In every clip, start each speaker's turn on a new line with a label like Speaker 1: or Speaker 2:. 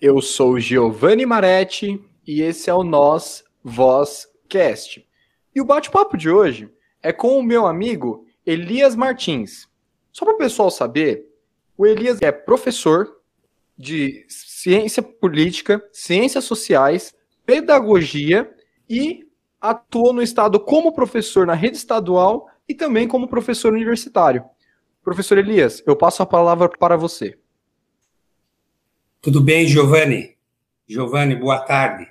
Speaker 1: Eu sou Giovanni Maretti e esse é o Nós Vozcast. E o bate-papo de hoje é com o meu amigo Elias Martins. Só para o pessoal saber, o Elias é professor de ciência política, ciências sociais, pedagogia e atuou no estado como professor na rede estadual e também como professor universitário. Professor Elias, eu passo a palavra para você.
Speaker 2: Tudo bem, Giovanni? Giovanni, boa tarde.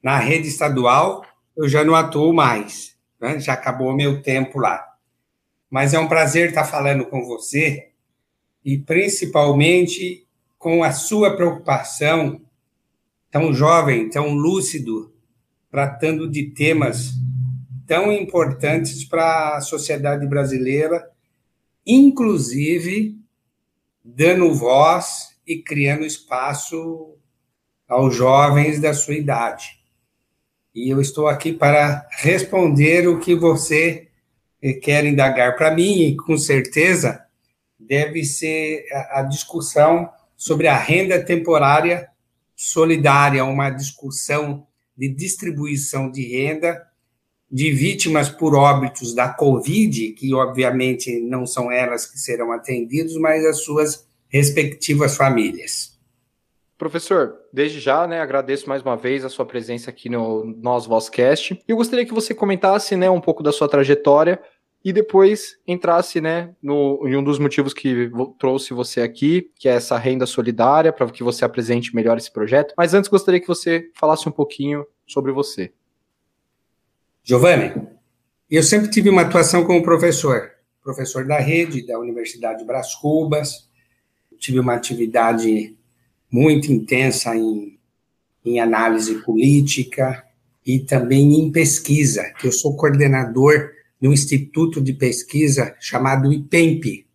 Speaker 2: Na rede estadual, eu já não atuo mais, né? já acabou meu tempo lá. Mas é um prazer estar falando com você e principalmente com a sua preocupação, tão jovem, tão lúcido, tratando de temas tão importantes para a sociedade brasileira, inclusive dando voz e criando espaço aos jovens da sua idade. E eu estou aqui para responder o que você quer indagar para mim, e com certeza deve ser a discussão sobre a renda temporária solidária, uma discussão de distribuição de renda de vítimas por óbitos da Covid, que obviamente não são elas que serão atendidas, mas as suas respectivas famílias.
Speaker 1: Professor, desde já, né, agradeço mais uma vez a sua presença aqui no Nós Vozcast. E eu gostaria que você comentasse, né, um pouco da sua trajetória e depois entrasse, né, no, em um dos motivos que trouxe você aqui, que é essa renda solidária, para que você apresente melhor esse projeto. Mas antes gostaria que você falasse um pouquinho sobre você.
Speaker 2: Giovanni, eu sempre tive uma atuação como professor, professor da rede da Universidade Bras Cubas, tive uma atividade muito intensa em, em análise política e também em pesquisa, eu sou coordenador de um instituto de pesquisa chamado IPEMP.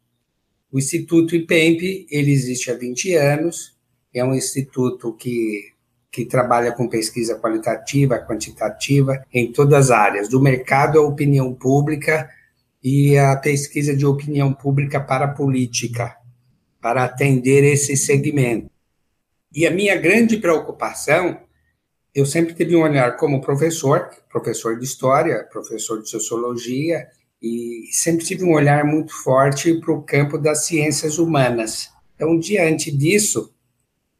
Speaker 2: O Instituto IPEMP, ele existe há 20 anos, é um instituto que, que trabalha com pesquisa qualitativa, quantitativa, em todas as áreas, do mercado à opinião pública e a pesquisa de opinião pública para a política para atender esse segmento. E a minha grande preocupação, eu sempre tive um olhar como professor, professor de história, professor de sociologia, e sempre tive um olhar muito forte para o campo das ciências humanas. Então, diante disso,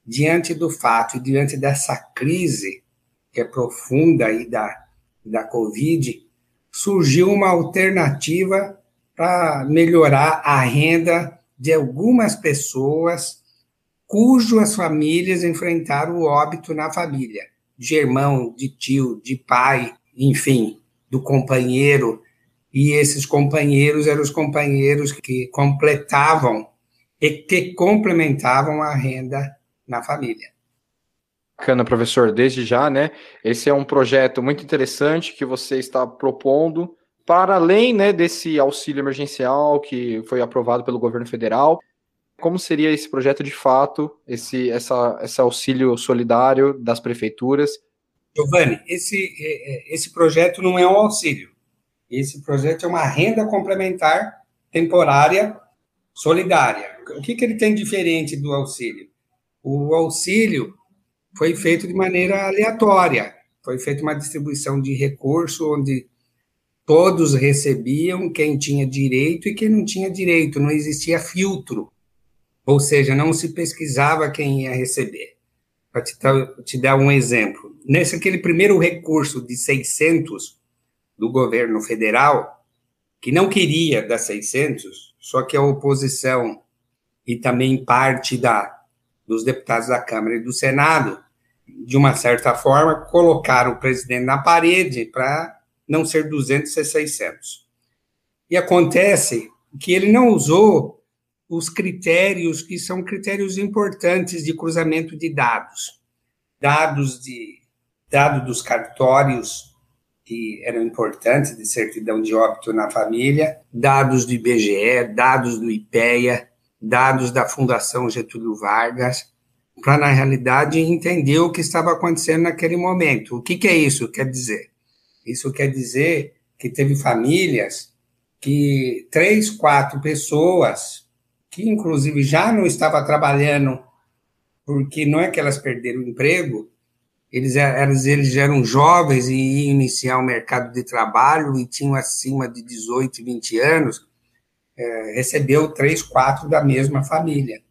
Speaker 2: diante do fato e diante dessa crise que é profunda aí da, da Covid, surgiu uma alternativa para melhorar a renda de algumas pessoas cujas famílias enfrentaram o óbito na família, de irmão, de tio, de pai, enfim, do companheiro. E esses companheiros eram os companheiros que completavam e que complementavam a renda na família.
Speaker 1: Bacana, professor. Desde já, né? Esse é um projeto muito interessante que você está propondo para além né, desse auxílio emergencial que foi aprovado pelo governo federal, como seria esse projeto de fato, esse, essa, esse auxílio solidário das prefeituras?
Speaker 2: Giovanni, esse, é, é, esse projeto não é um auxílio. Esse projeto é uma renda complementar temporária solidária. O que, que ele tem diferente do auxílio? O auxílio foi feito de maneira aleatória. Foi feita uma distribuição de recurso onde Todos recebiam quem tinha direito e quem não tinha direito, não existia filtro. Ou seja, não se pesquisava quem ia receber. Para te, te, dar um exemplo, nesse aquele primeiro recurso de 600 do governo federal, que não queria dar 600, só que a oposição e também parte da, dos deputados da Câmara e do Senado, de uma certa forma, colocaram o presidente na parede para não ser 200, ser 600. E acontece que ele não usou os critérios que são critérios importantes de cruzamento de dados. Dados de dado dos cartórios que eram importantes de certidão de óbito na família, dados do IBGE, dados do IPEA, dados da Fundação Getúlio Vargas, para na realidade entender o que estava acontecendo naquele momento. O que, que é isso? Quer dizer, isso quer dizer que teve famílias que três, quatro pessoas, que inclusive já não estava trabalhando porque não é que elas perderam o emprego, eles, eles, eles eram jovens e iam iniciar o mercado de trabalho e tinham acima de 18, 20 anos, é, recebeu três, quatro da mesma família.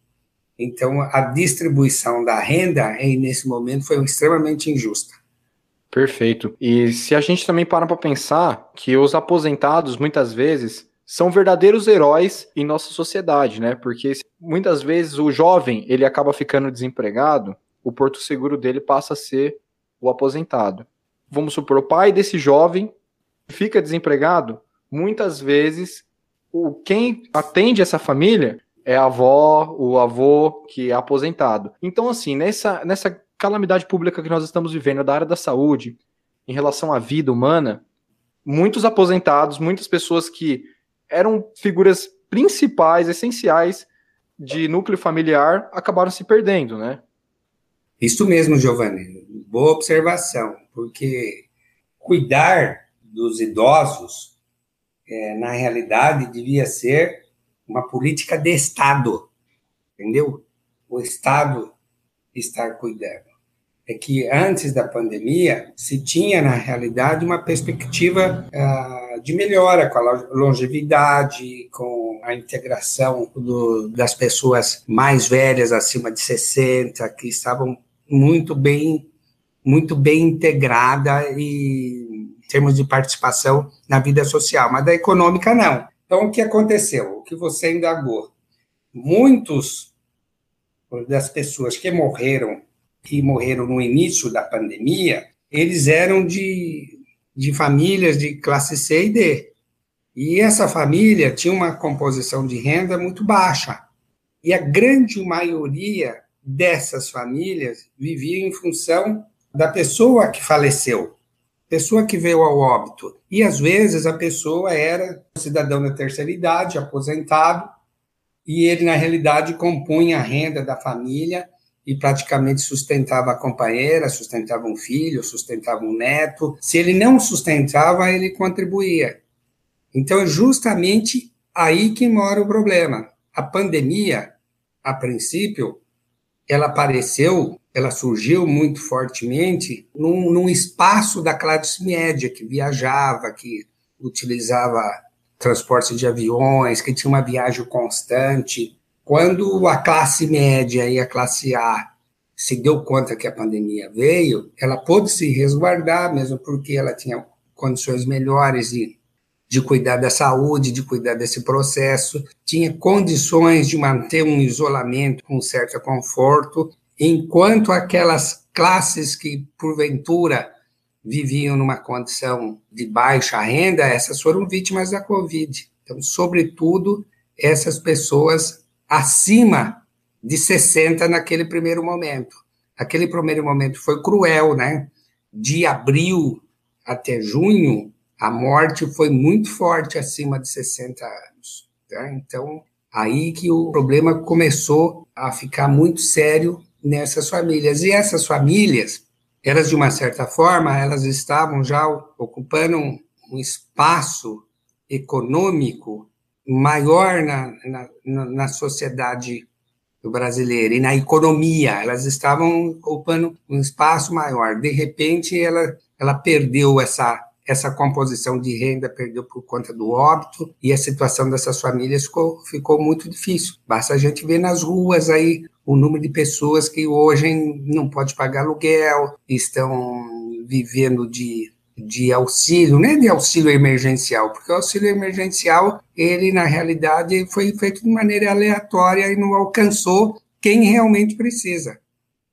Speaker 2: Então, a distribuição da renda, nesse momento, foi extremamente injusta.
Speaker 1: Perfeito. E se a gente também para para pensar que os aposentados, muitas vezes, são verdadeiros heróis em nossa sociedade, né? Porque muitas vezes o jovem, ele acaba ficando desempregado, o porto seguro dele passa a ser o aposentado. Vamos supor, o pai desse jovem fica desempregado, muitas vezes o quem atende essa família é a avó, o avô que é aposentado. Então, assim, nessa, nessa calamidade pública que nós estamos vivendo da área da saúde, em relação à vida humana, muitos aposentados, muitas pessoas que eram figuras principais, essenciais de núcleo familiar, acabaram se perdendo, né?
Speaker 2: Isso mesmo, Giovanni. Boa observação, porque cuidar dos idosos, é, na realidade, devia ser uma política de Estado, entendeu? O Estado estar cuidando. É que antes da pandemia se tinha, na realidade, uma perspectiva uh, de melhora com a longevidade, com a integração do, das pessoas mais velhas, acima de 60, que estavam muito bem, muito bem integrada e em termos de participação na vida social, mas da econômica não. Então, o que aconteceu? O que você indagou? Muitos das pessoas que morreram e morreram no início da pandemia, eles eram de, de famílias de classe C e D. E essa família tinha uma composição de renda muito baixa. E a grande maioria dessas famílias vivia em função da pessoa que faleceu pessoa que veio ao óbito. E às vezes a pessoa era cidadão da terceira idade, aposentado, e ele na realidade compunha a renda da família e praticamente sustentava a companheira, sustentava um filho, sustentava um neto. Se ele não sustentava, ele contribuía. Então é justamente aí que mora o problema. A pandemia, a princípio, ela apareceu ela surgiu muito fortemente num, num espaço da classe média que viajava, que utilizava transporte de aviões, que tinha uma viagem constante. Quando a classe média e a classe A se deu conta que a pandemia veio, ela pôde se resguardar, mesmo porque ela tinha condições melhores de, de cuidar da saúde, de cuidar desse processo, tinha condições de manter um isolamento com certo conforto enquanto aquelas classes que, porventura, viviam numa condição de baixa renda, essas foram vítimas da Covid. Então, sobretudo, essas pessoas acima de 60 naquele primeiro momento. Aquele primeiro momento foi cruel, né? De abril até junho, a morte foi muito forte acima de 60 anos. Tá? Então, aí que o problema começou a ficar muito sério nessas famílias. E essas famílias, elas de uma certa forma, elas estavam já ocupando um espaço econômico maior na, na, na sociedade brasileira e na economia, elas estavam ocupando um espaço maior. De repente, ela, ela perdeu essa essa composição de renda perdeu por conta do óbito e a situação dessas famílias ficou, ficou muito difícil. Basta a gente ver nas ruas aí o número de pessoas que hoje não pode pagar aluguel, estão vivendo de, de auxílio, é de auxílio emergencial, porque o auxílio emergencial, ele na realidade foi feito de maneira aleatória e não alcançou quem realmente precisa.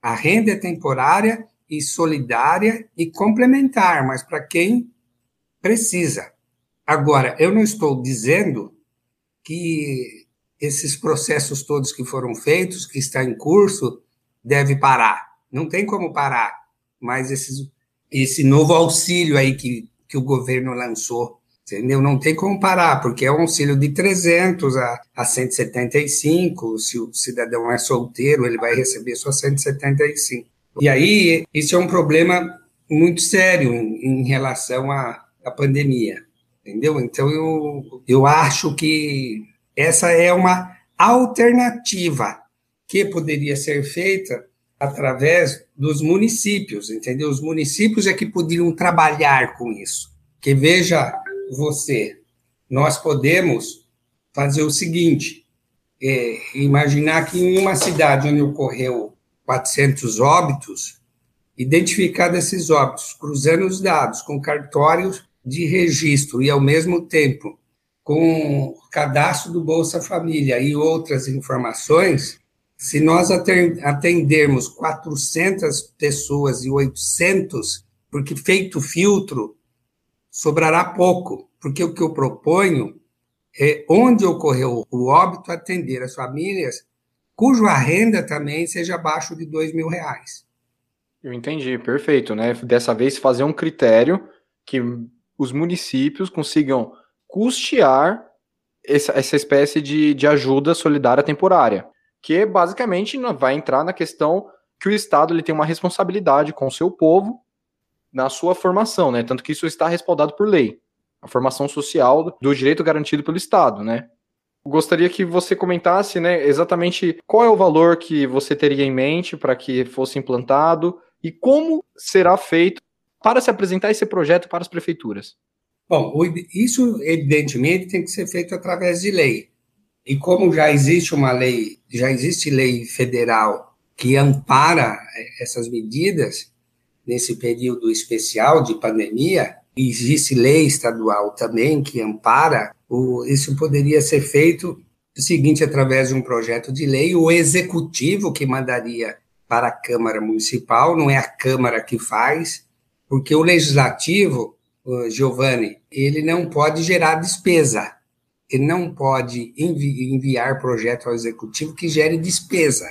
Speaker 2: A renda é temporária e solidária e complementar, mas para quem Precisa. Agora, eu não estou dizendo que esses processos todos que foram feitos, que está em curso, deve parar. Não tem como parar. Mas esses, esse novo auxílio aí que, que o governo lançou, entendeu? Não tem como parar, porque é um auxílio de 300 a, a 175. Se o cidadão é solteiro, ele vai receber só 175. E aí, isso é um problema muito sério em, em relação a, da pandemia, entendeu? Então eu, eu acho que essa é uma alternativa que poderia ser feita através dos municípios, entendeu? Os municípios é que podiam trabalhar com isso. Que veja você, nós podemos fazer o seguinte: é, imaginar que em uma cidade onde ocorreu 400 óbitos, identificar desses óbitos, cruzando os dados com cartórios de registro e, ao mesmo tempo, com o cadastro do Bolsa Família e outras informações, se nós atendermos 400 pessoas e 800, porque feito filtro, sobrará pouco, porque o que eu proponho é, onde ocorreu o óbito, atender as famílias cuja renda também seja abaixo de dois mil reais.
Speaker 1: Eu entendi, perfeito, né? Dessa vez fazer um critério que os municípios consigam custear essa, essa espécie de, de ajuda solidária temporária, que basicamente vai entrar na questão que o Estado ele tem uma responsabilidade com o seu povo na sua formação, né? Tanto que isso está respaldado por lei a formação social do direito garantido pelo Estado, né? Gostaria que você comentasse, né, exatamente qual é o valor que você teria em mente para que fosse implantado e como será feito para se apresentar esse projeto para as prefeituras.
Speaker 2: Bom, isso evidentemente tem que ser feito através de lei. E como já existe uma lei, já existe lei federal que ampara essas medidas nesse período especial de pandemia, existe lei estadual também que ampara, o, isso poderia ser feito o seguinte, através de um projeto de lei, o executivo que mandaria para a Câmara Municipal, não é a Câmara que faz, porque o legislativo, Giovanni, ele não pode gerar despesa, ele não pode envi enviar projeto ao executivo que gere despesa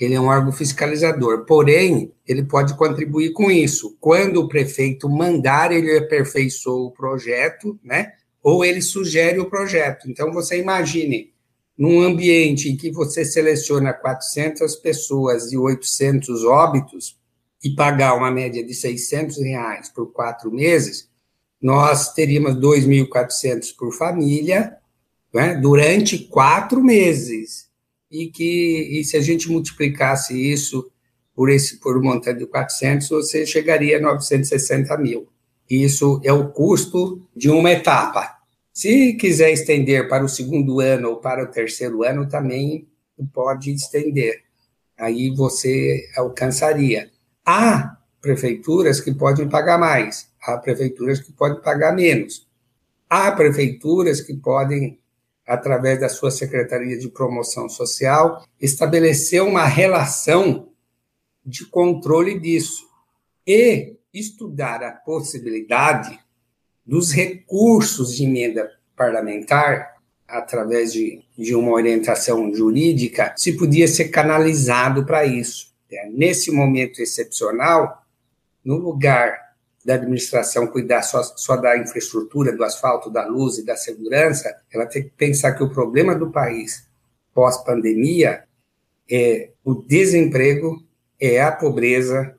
Speaker 2: ele é um órgão fiscalizador, porém, ele pode contribuir com isso. Quando o prefeito mandar, ele aperfeiçoa o projeto, né? Ou ele sugere o projeto. Então, você imagine, num ambiente em que você seleciona 400 pessoas e 800 óbitos e pagar uma média de 600 reais por quatro meses, nós teríamos 2.400 por família, né? durante quatro meses e que e se a gente multiplicasse isso por esse por um montante de 400, você chegaria a 960 mil. Isso é o custo de uma etapa. Se quiser estender para o segundo ano ou para o terceiro ano, também pode estender. Aí você alcançaria. Há prefeituras que podem pagar mais, há prefeituras que podem pagar menos. Há prefeituras que podem através da sua Secretaria de Promoção Social, estabeleceu uma relação de controle disso e estudar a possibilidade dos recursos de emenda parlamentar, através de, de uma orientação jurídica, se podia ser canalizado para isso. É, nesse momento excepcional, no lugar da administração cuidar só, só da infraestrutura, do asfalto, da luz e da segurança, ela tem que pensar que o problema do país pós-pandemia é o desemprego, é a pobreza,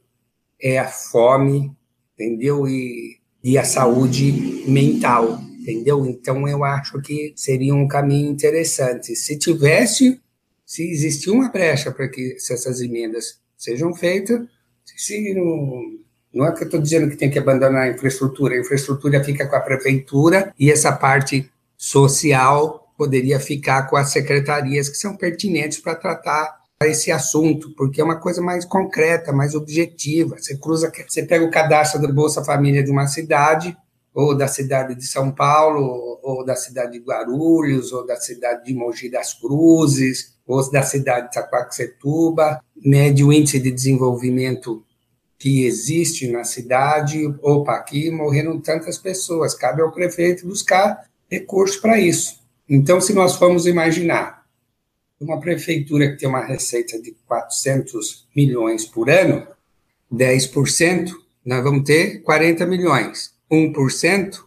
Speaker 2: é a fome, entendeu? E, e a saúde mental, entendeu? Então, eu acho que seria um caminho interessante. Se tivesse, se existir uma brecha para que essas emendas sejam feitas, se não não é que eu estou dizendo que tem que abandonar a infraestrutura, a infraestrutura fica com a prefeitura e essa parte social poderia ficar com as secretarias que são pertinentes para tratar esse assunto, porque é uma coisa mais concreta, mais objetiva. Você cruza, você pega o cadastro do Bolsa Família de uma cidade, ou da cidade de São Paulo, ou da cidade de Guarulhos, ou da cidade de Mogi das Cruzes, ou da cidade de Itaquaquecetuba, mede o índice de desenvolvimento que existe na cidade, opa, aqui morreram tantas pessoas, cabe ao prefeito buscar recursos para isso. Então, se nós formos imaginar uma prefeitura que tem uma receita de 400 milhões por ano, 10%, nós vamos ter 40 milhões. 1%,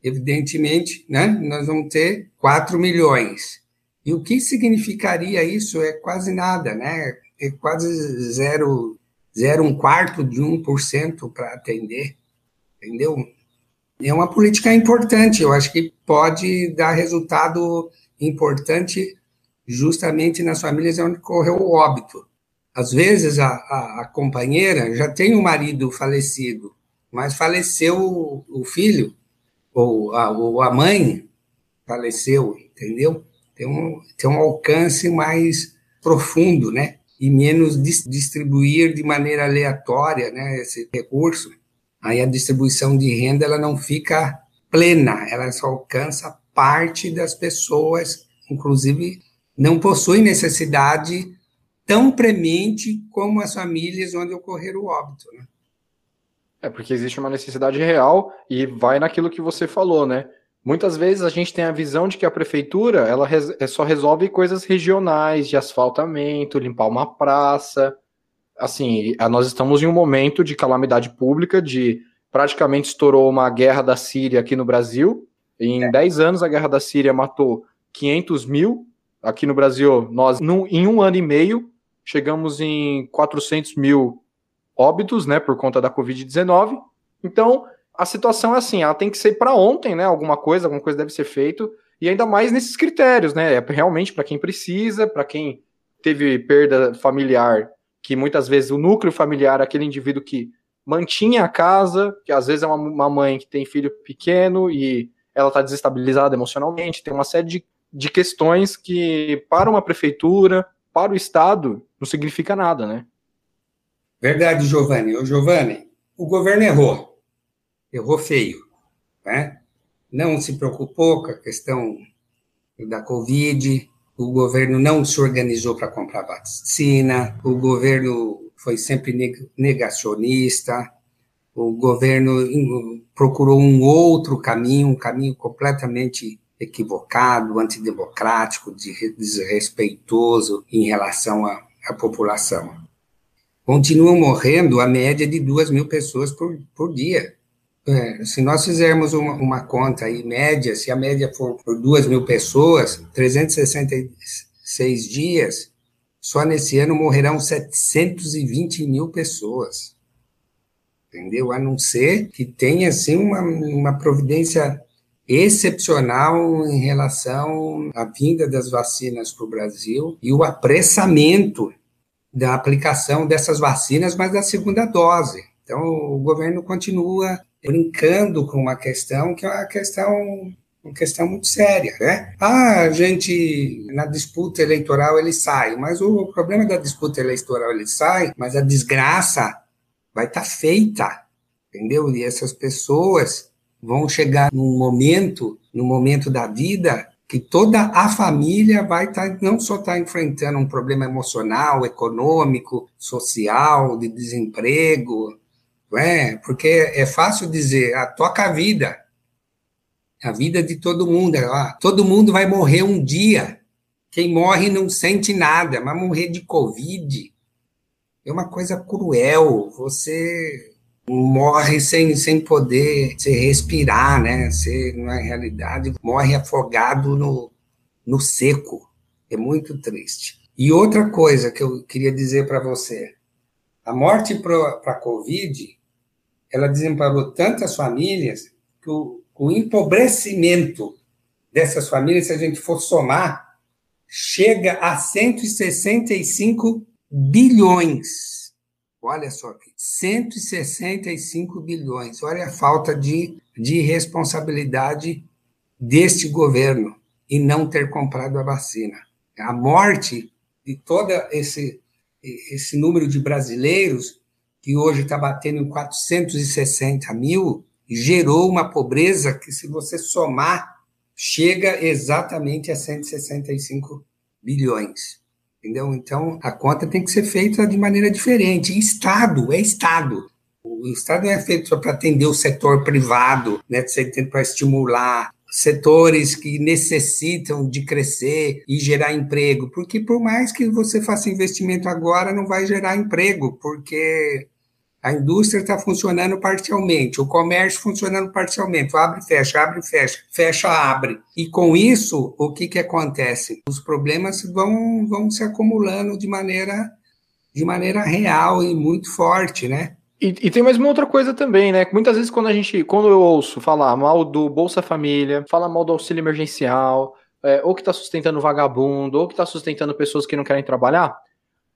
Speaker 2: evidentemente, né, nós vamos ter 4 milhões. E o que significaria isso é quase nada, né? É quase zero zero um quarto de 1% para atender, entendeu? É uma política importante, eu acho que pode dar resultado importante justamente nas famílias onde correu o óbito. Às vezes a, a, a companheira já tem um marido falecido, mas faleceu o, o filho, ou a, ou a mãe faleceu, entendeu? Tem um, tem um alcance mais profundo, né? E menos dis, distribuir de maneira aleatória, né? Esse recurso. Aí a distribuição de renda ela não fica plena, ela só alcança parte das pessoas, inclusive não possuem necessidade tão premente como as famílias onde ocorrer o óbito, né?
Speaker 1: É porque existe uma necessidade real e vai naquilo que você falou, né? Muitas vezes a gente tem a visão de que a prefeitura ela é só resolve coisas regionais, de asfaltamento, limpar uma praça. Assim, nós estamos em um momento de calamidade pública, de praticamente estourou uma guerra da Síria aqui no Brasil. Em é. 10 anos, a guerra da Síria matou 500 mil. Aqui no Brasil, nós, num, em um ano e meio, chegamos em 400 mil óbitos, né, por conta da Covid-19. Então, a situação é assim, ela tem que ser para ontem, né? Alguma coisa, alguma coisa deve ser feito, e ainda mais nesses critérios, né? É realmente para quem precisa, para quem teve perda familiar, que muitas vezes o núcleo familiar aquele indivíduo que mantinha a casa, que às vezes é uma, uma mãe que tem filho pequeno e ela está desestabilizada emocionalmente, tem uma série de, de questões que, para uma prefeitura, para o Estado, não significa nada, né?
Speaker 2: Verdade, Giovanni. Ô, Giovanni, o governo errou errou feio, né? Não se preocupou com a questão da Covid, o governo não se organizou para comprar vacina, o governo foi sempre negacionista, o governo procurou um outro caminho, um caminho completamente equivocado, antidemocrático, desrespeitoso em relação à, à população. Continuam morrendo a média de duas mil pessoas por, por dia. É, se nós fizermos uma, uma, conta aí, média, se a média for por 2 mil pessoas, 366 dias, só nesse ano morrerão 720 mil pessoas. Entendeu? A não ser que tenha, assim, uma, uma providência excepcional em relação à vinda das vacinas para o Brasil e o apressamento da aplicação dessas vacinas, mas da segunda dose. Então, o governo continua brincando com uma questão que é uma questão uma questão muito séria, né? Ah, a gente na disputa eleitoral ele sai, mas o problema da disputa eleitoral ele sai, mas a desgraça vai estar tá feita, entendeu? E essas pessoas vão chegar num momento, no momento da vida que toda a família vai estar tá, não só estar tá enfrentando um problema emocional, econômico, social, de desemprego, é? Porque é fácil dizer, ah, toca a vida. A vida de todo mundo. Ah, todo mundo vai morrer um dia. Quem morre não sente nada, mas morrer de Covid é uma coisa cruel. Você morre sem, sem poder se respirar, né? Você, na realidade, morre afogado no, no seco. É muito triste. E outra coisa que eu queria dizer para você: a morte para a Covid ela desemparou tantas famílias que o, o empobrecimento dessas famílias, se a gente for somar, chega a 165 bilhões. Olha só aqui, 165 bilhões. Olha a falta de, de responsabilidade deste governo em não ter comprado a vacina. A morte de todo esse, esse número de brasileiros que hoje está batendo em 460 mil, gerou uma pobreza que, se você somar, chega exatamente a 165 bilhões. Entendeu? Então, a conta tem que ser feita de maneira diferente. Estado é Estado. O Estado não é feito só para atender o setor privado, né, para estimular setores que necessitam de crescer e gerar emprego, porque por mais que você faça investimento agora, não vai gerar emprego, porque a indústria está funcionando parcialmente, o comércio funcionando parcialmente, abre, fecha, abre, fecha, fecha, abre. E com isso, o que, que acontece? Os problemas vão, vão se acumulando de maneira, de maneira real e muito forte, né?
Speaker 1: E, e, tem mais uma outra coisa também, né? Muitas vezes quando a gente, quando eu ouço falar mal do Bolsa Família, fala mal do auxílio emergencial, é, ou que está sustentando vagabundo, ou que está sustentando pessoas que não querem trabalhar,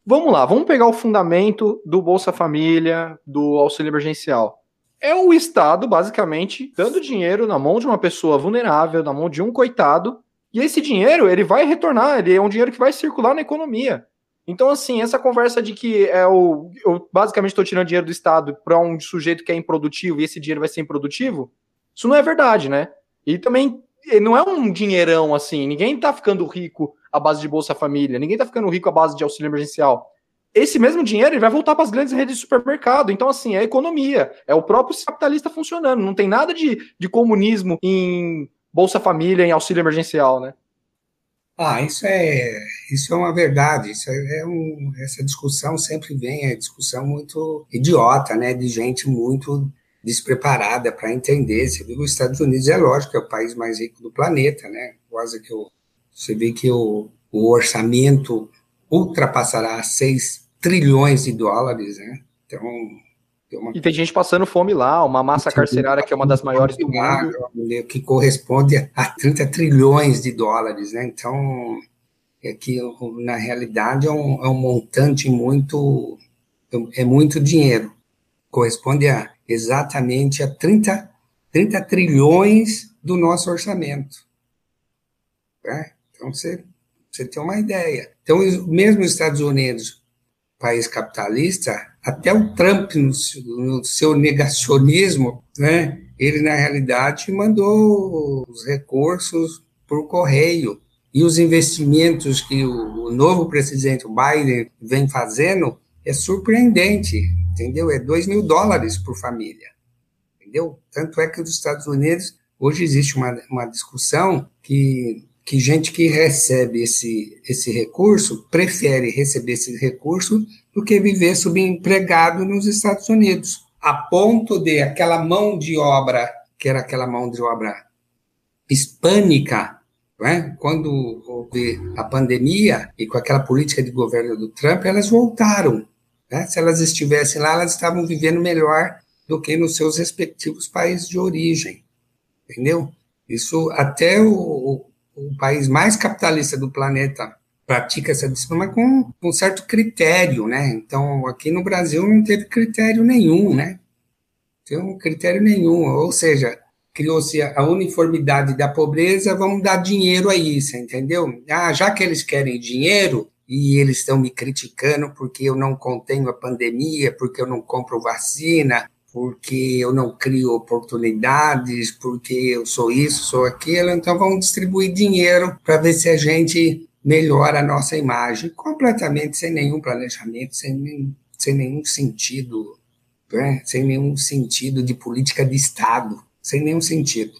Speaker 1: Vamos lá, vamos pegar o fundamento do Bolsa Família, do auxílio emergencial. É o Estado, basicamente, dando dinheiro na mão de uma pessoa vulnerável, na mão de um coitado, e esse dinheiro, ele vai retornar, ele é um dinheiro que vai circular na economia. Então, assim, essa conversa de que é o, eu basicamente estou tirando dinheiro do Estado para um sujeito que é improdutivo e esse dinheiro vai ser improdutivo, isso não é verdade, né? E também não é um dinheirão assim, ninguém está ficando rico à base de Bolsa Família, ninguém está ficando rico à base de auxílio emergencial. Esse mesmo dinheiro ele vai voltar para as grandes redes de supermercado. Então, assim, é economia, é o próprio capitalista funcionando. Não tem nada de, de comunismo em Bolsa Família, em auxílio emergencial, né?
Speaker 2: Ah, isso é, isso é uma verdade. Isso é, é um, essa discussão sempre vem, é discussão muito idiota, né? De gente muito despreparada para entender. Você viu que os Estados Unidos é lógico, é o país mais rico do planeta, né? Quase que o, você vê que o, o orçamento ultrapassará 6 trilhões de dólares, né? Então,
Speaker 1: uma... E tem gente passando fome lá, uma massa carcerária que é uma das maiores do mundo.
Speaker 2: Que corresponde a 30 trilhões de dólares, né? Então, é que na realidade é um, é um montante muito, é muito dinheiro. Corresponde a exatamente a 30, 30 trilhões do nosso orçamento. Né? Então, você, você tem uma ideia. Então, mesmo os Estados Unidos, país capitalista, até o Trump, no, no seu negacionismo, né, ele, na realidade, mandou os recursos por correio. E os investimentos que o, o novo presidente Biden vem fazendo é surpreendente, entendeu? É 2 mil dólares por família, entendeu? Tanto é que nos Estados Unidos, hoje existe uma, uma discussão que que gente que recebe esse, esse recurso prefere receber esse recurso do que viver subempregado nos Estados Unidos, a ponto de aquela mão de obra, que era aquela mão de obra hispânica, é? quando houve a pandemia e com aquela política de governo do Trump, elas voltaram. Né? Se elas estivessem lá, elas estavam vivendo melhor do que nos seus respectivos países de origem. Entendeu? Isso até o, o país mais capitalista do planeta pratica essa disciplina com um certo critério, né? Então, aqui no Brasil não teve critério nenhum, né? Tem um critério nenhum, ou seja, criou-se a uniformidade da pobreza, vamos dar dinheiro a isso, entendeu? Ah, já que eles querem dinheiro e eles estão me criticando porque eu não contenho a pandemia, porque eu não compro vacina, porque eu não crio oportunidades, porque eu sou isso, sou aquilo, então vamos distribuir dinheiro para ver se a gente melhora a nossa imagem, completamente sem nenhum planejamento, sem, nem, sem nenhum sentido, né? sem nenhum sentido de política de Estado, sem nenhum sentido.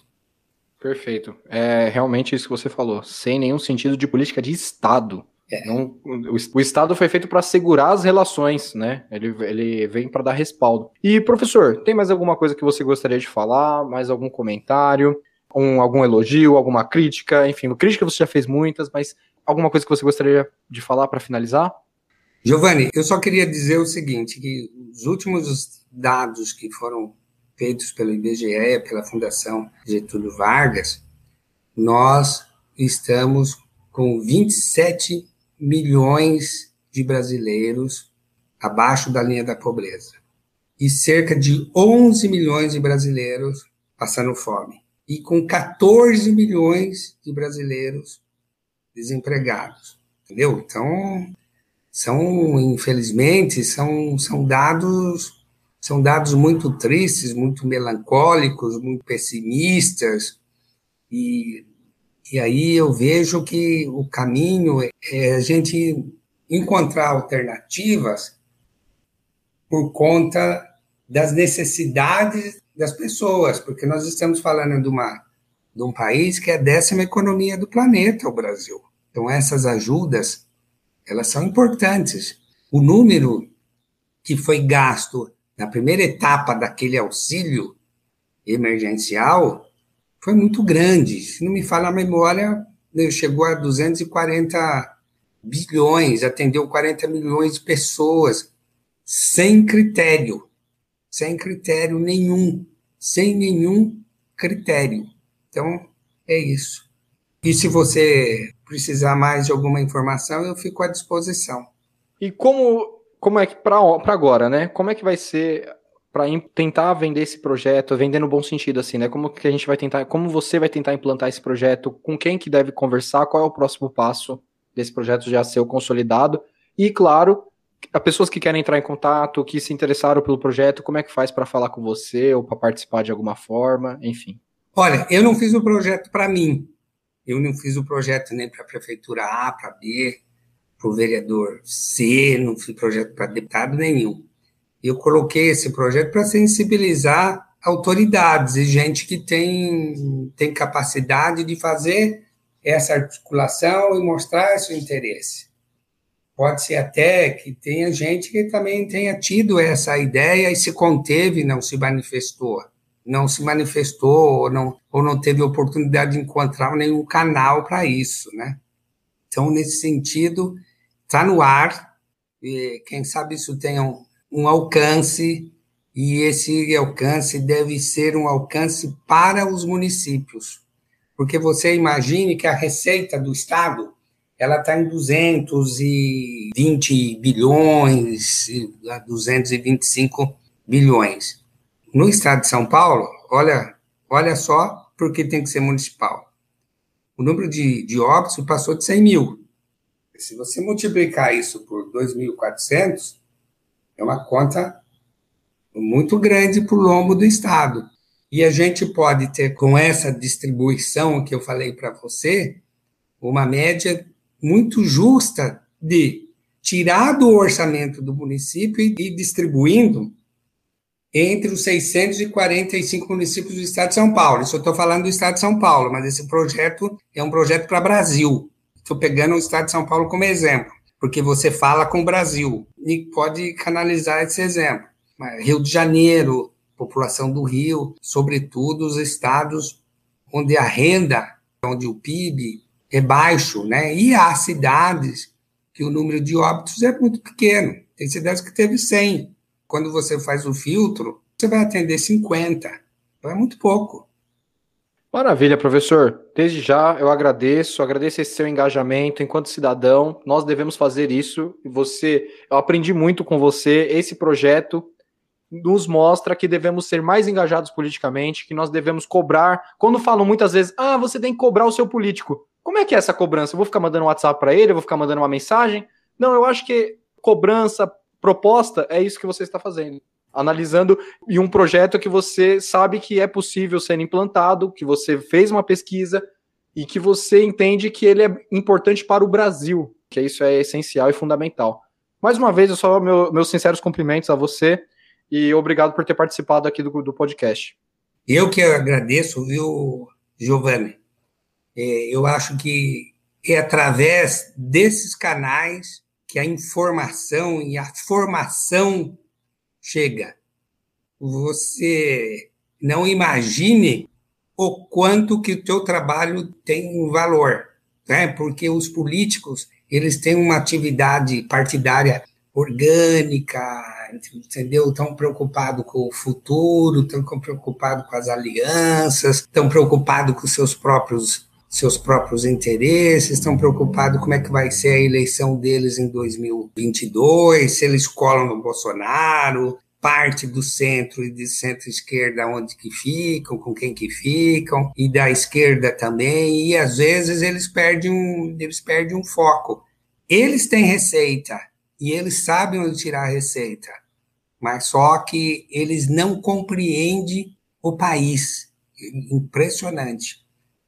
Speaker 1: Perfeito. É realmente isso que você falou, sem nenhum sentido de política de Estado. É. O, Estado foi feito para assegurar as relações, né? Ele, ele vem para dar respaldo. E, professor, tem mais alguma coisa que você gostaria de falar? Mais algum comentário? Um, algum elogio, alguma crítica? Enfim, crítica você já fez muitas, mas alguma coisa que você gostaria de falar para finalizar?
Speaker 2: Giovanni, eu só queria dizer o seguinte, que os últimos dados que foram feitos pelo IBGE, pela Fundação Getúlio Vargas, nós estamos com 27 milhões de brasileiros abaixo da linha da pobreza. E cerca de 11 milhões de brasileiros passando fome. E com 14 milhões de brasileiros desempregados, entendeu? Então, são, infelizmente, são, são dados são dados muito tristes, muito melancólicos, muito pessimistas, e e aí eu vejo que o caminho é a gente encontrar alternativas por conta das necessidades das pessoas, porque nós estamos falando de, uma, de um país que é a décima economia do planeta, o Brasil. Então, essas ajudas, elas são importantes. O número que foi gasto na primeira etapa daquele auxílio emergencial foi muito grande. Se não me falha a memória, né, chegou a 240 bilhões, atendeu 40 milhões de pessoas, sem critério, sem critério nenhum, sem nenhum critério. Então, é isso. E se você precisar mais de alguma informação, eu fico à disposição.
Speaker 1: E como, como é que, para agora, né? Como é que vai ser para tentar vender esse projeto, vender no bom sentido, assim, né? Como que a gente vai tentar, como você vai tentar implantar esse projeto, com quem que deve conversar, qual é o próximo passo desse projeto já ser consolidado? E, claro, as pessoas que querem entrar em contato, que se interessaram pelo projeto, como é que faz para falar com você ou para participar de alguma forma, enfim.
Speaker 2: Olha, eu não fiz o projeto para mim. Eu não fiz o projeto nem para a prefeitura A, para B, para o vereador C, não fiz projeto para deputado nenhum. Eu coloquei esse projeto para sensibilizar autoridades e gente que tem, tem capacidade de fazer essa articulação e mostrar seu interesse. Pode ser até que tenha gente que também tenha tido essa ideia e se conteve, não se manifestou. Não se manifestou ou não, ou não teve oportunidade de encontrar nenhum canal para isso, né? Então, nesse sentido, está no ar, e quem sabe isso tenha um, um alcance, e esse alcance deve ser um alcance para os municípios. Porque você imagine que a receita do Estado ela está em 220 bilhões, 225 bilhões. No estado de São Paulo, olha, olha só porque tem que ser municipal. O número de, de óbitos passou de 100 mil. Se você multiplicar isso por 2.400, é uma conta muito grande para o lombo do Estado. E a gente pode ter, com essa distribuição que eu falei para você, uma média muito justa de tirar do orçamento do município e distribuindo entre os 645 municípios do estado de São Paulo. Isso eu estou falando do estado de São Paulo, mas esse projeto é um projeto para Brasil. Estou pegando o estado de São Paulo como exemplo, porque você fala com o Brasil e pode canalizar esse exemplo. Rio de Janeiro, população do Rio, sobretudo os estados onde a renda, onde o PIB é baixo, né? E há cidades que o número de óbitos é muito pequeno. Tem cidades que teve 100. Quando você faz o filtro, você vai atender 50. Então é muito pouco.
Speaker 1: Maravilha, professor. Desde já eu agradeço, agradeço esse seu engajamento enquanto cidadão. Nós devemos fazer isso. E você, eu aprendi muito com você. Esse projeto nos mostra que devemos ser mais engajados politicamente, que nós devemos cobrar. Quando falam muitas vezes, ah, você tem que cobrar o seu político. Como é que é essa cobrança? Eu vou ficar mandando um WhatsApp para ele, eu vou ficar mandando uma mensagem? Não, eu acho que cobrança, proposta, é isso que você está fazendo. Analisando em um projeto que você sabe que é possível ser implantado, que você fez uma pesquisa e que você entende que ele é importante para o Brasil, que isso é essencial e fundamental. Mais uma vez, eu só meu, meus sinceros cumprimentos a você e obrigado por ter participado aqui do, do podcast.
Speaker 2: Eu que agradeço, viu, Giovanni? É, eu acho que é através desses canais que a informação e a formação chega. Você não imagine o quanto que o teu trabalho tem um valor, né? Porque os políticos eles têm uma atividade partidária orgânica, entendeu? Estão preocupados com o futuro, estão preocupados com as alianças, estão preocupados com seus próprios seus próprios interesses, estão preocupados como é que vai ser a eleição deles em 2022, se eles colam no Bolsonaro, parte do centro e de centro-esquerda onde que ficam, com quem que ficam, e da esquerda também, e às vezes eles perdem um, eles perdem um foco. Eles têm receita, e eles sabem onde tirar a receita, mas só que eles não compreendem o país. Impressionante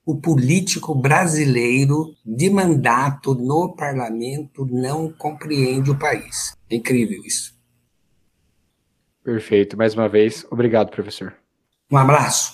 Speaker 2: o político brasileiro de mandato no parlamento não compreende o país. É incrível isso.
Speaker 1: Perfeito. Mais uma vez, obrigado, professor.
Speaker 2: Um abraço.